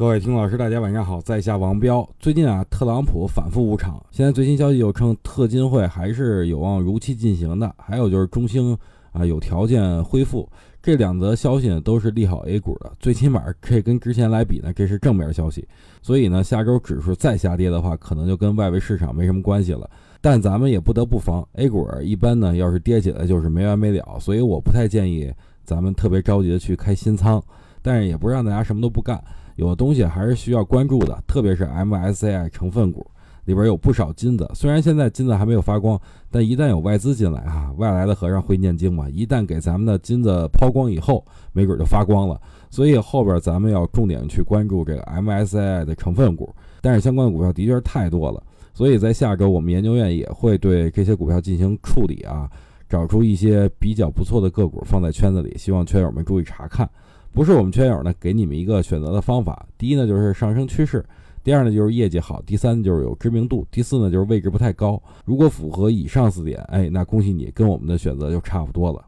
各位听老师，大家晚上好，在下王彪。最近啊，特朗普反复无常，现在最新消息又称特金会还是有望如期进行的，还有就是中兴啊有条件恢复。这两则消息呢都是利好 A 股的，最起码这跟之前来比呢，这是正面消息。所以呢，下周指数再下跌的话，可能就跟外围市场没什么关系了。但咱们也不得不防，A 股一般呢要是跌起来就是没完没了，所以我不太建议咱们特别着急的去开新仓，但是也不让大家什么都不干。有的东西还是需要关注的，特别是 MSCI 成分股里边有不少金子。虽然现在金子还没有发光，但一旦有外资进来啊，外来的和尚会念经嘛，一旦给咱们的金子抛光以后，没准就发光了。所以后边咱们要重点去关注这个 MSCI 的成分股。但是相关的股票的确是太多了，所以在下周我们研究院也会对这些股票进行处理啊，找出一些比较不错的个股放在圈子里，希望圈友们注意查看。不是我们圈友呢，给你们一个选择的方法。第一呢，就是上升趋势；第二呢，就是业绩好；第三就是有知名度；第四呢，就是位置不太高。如果符合以上四点，哎，那恭喜你，跟我们的选择就差不多了。